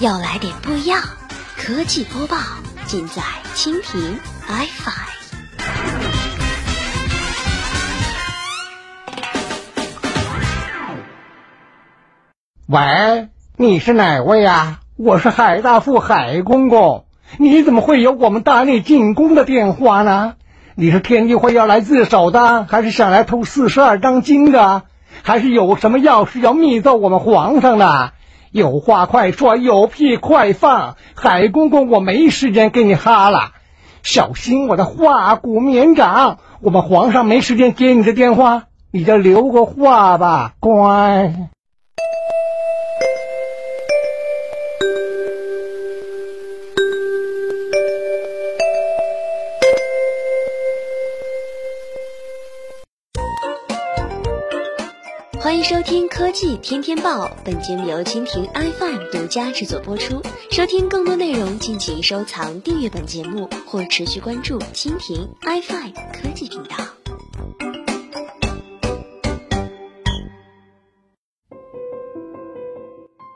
要来点不一样，科技播报尽在蜻蜓 iFi。喂，你是哪位呀？我是海大富海公公，你怎么会有我们大内进宫的电话呢？你是天地会要来自首的，还是想来偷四十二章经的？还是有什么要事要密奏我们皇上的？有话快说，有屁快放！海公公，我没时间跟你哈了，小心我的化骨绵掌！我们皇上没时间接你的电话，你就留个话吧，乖。欢迎收听科技天天报，本节目由蜻蜓 iFi 独家制作播出。收听更多内容，敬请收藏、订阅本节目或持续关注蜻蜓 iFi 科技频道。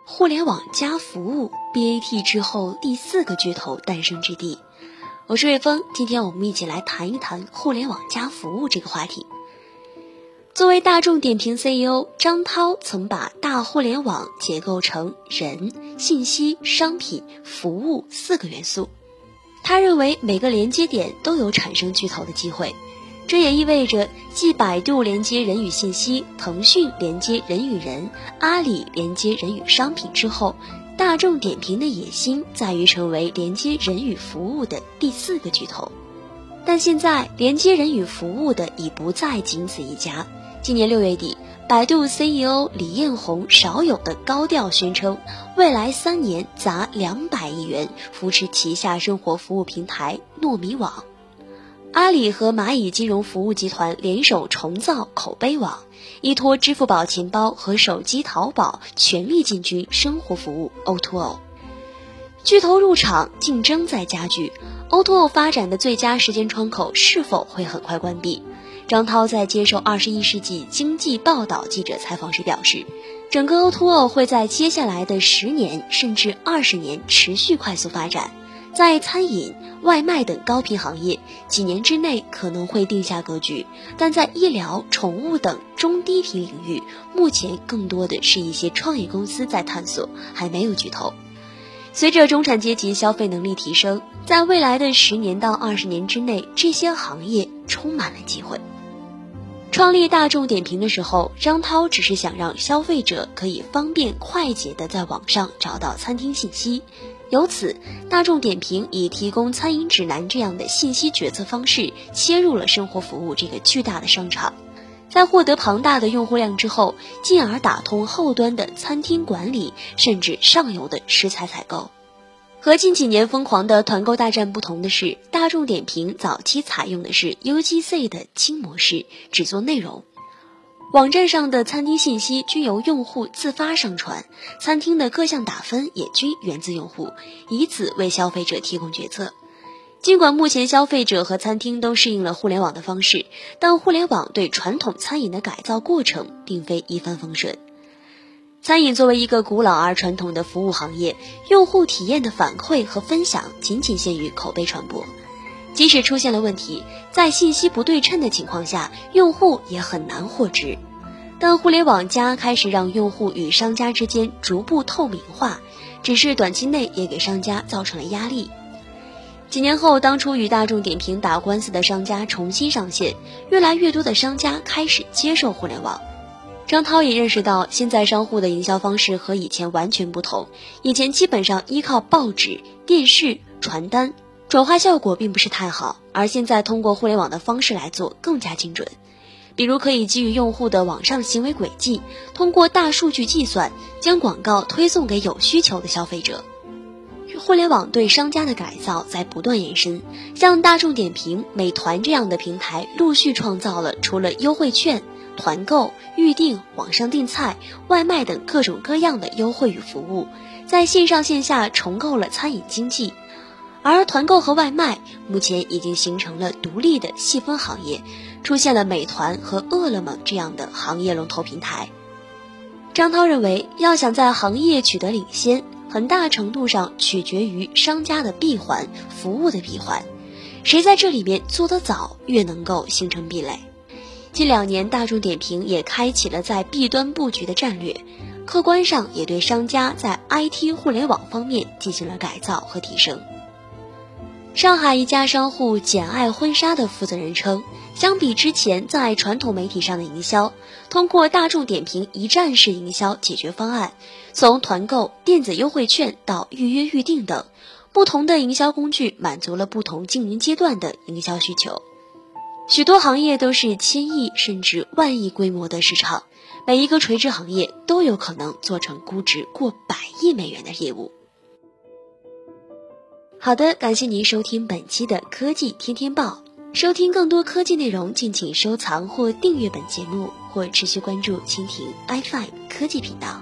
互联网加服务，BAT 之后第四个巨头诞生之地。我是瑞峰，今天我们一起来谈一谈互联网加服务这个话题。作为大众点评 CEO，张涛曾把大互联网结构成人、信息、商品、服务四个元素。他认为每个连接点都有产生巨头的机会，这也意味着继百度连接人与信息、腾讯连接人与人、阿里连接人与商品之后，大众点评的野心在于成为连接人与服务的第四个巨头。但现在，连接人与服务的已不再仅此一家。今年六月底，百度 CEO 李彦宏少有的高调宣称，未来三年砸两百亿元扶持旗下生活服务平台糯米网。阿里和蚂蚁金融服务集团联手重造口碑网，依托支付宝钱包和手机淘宝，全力进军生活服务 O2O。巨头入场，竞争在加剧，O2O 发展的最佳时间窗口是否会很快关闭？张涛在接受《二十一世纪经济报道》记者采访时表示，整个 O2O 会在接下来的十年甚至二十年持续快速发展。在餐饮、外卖等高频行业，几年之内可能会定下格局；但在医疗、宠物等中低频领域，目前更多的是一些创业公司在探索，还没有巨头。随着中产阶级消费能力提升，在未来的十年到二十年之内，这些行业充满了机会。创立大众点评的时候，张涛只是想让消费者可以方便快捷地在网上找到餐厅信息，由此，大众点评以提供餐饮指南这样的信息决策方式切入了生活服务这个巨大的商场，在获得庞大的用户量之后，进而打通后端的餐厅管理，甚至上游的食材采购。和近几年疯狂的团购大战不同的是，大众点评早期采用的是 UGC 的轻模式，只做内容。网站上的餐厅信息均由用户自发上传，餐厅的各项打分也均源自用户，以此为消费者提供决策。尽管目前消费者和餐厅都适应了互联网的方式，但互联网对传统餐饮的改造过程并非一帆风顺。餐饮作为一个古老而传统的服务行业，用户体验的反馈和分享仅仅限于口碑传播。即使出现了问题，在信息不对称的情况下，用户也很难获知。但互联网加开始让用户与商家之间逐步透明化，只是短期内也给商家造成了压力。几年后，当初与大众点评打官司的商家重新上线，越来越多的商家开始接受互联网。张涛也认识到，现在商户的营销方式和以前完全不同。以前基本上依靠报纸、电视、传单，转化效果并不是太好。而现在通过互联网的方式来做，更加精准。比如可以基于用户的网上行为轨迹，通过大数据计算，将广告推送给有需求的消费者。互联网对商家的改造在不断延伸，像大众点评、美团这样的平台，陆续创造了除了优惠券。团购、预订、网上订菜、外卖等各种各样的优惠与服务，在线上线下重构了餐饮经济。而团购和外卖目前已经形成了独立的细分行业，出现了美团和饿了么这样的行业龙头平台。张涛认为，要想在行业取得领先，很大程度上取决于商家的闭环、服务的闭环，谁在这里面做得早，越能够形成壁垒。近两年，大众点评也开启了在 B 端布局的战略，客观上也对商家在 IT 互联网方面进行了改造和提升。上海一家商户简爱婚纱的负责人称，相比之前在传统媒体上的营销，通过大众点评一站式营销解决方案，从团购、电子优惠券到预约预订等，不同的营销工具满足了不同经营阶段的营销需求。许多行业都是千亿甚至万亿规模的市场，每一个垂直行业都有可能做成估值过百亿美元的业务。好的，感谢您收听本期的科技天天报。收听更多科技内容，敬请收藏或订阅本节目，或持续关注蜻蜓 iFi 科技频道。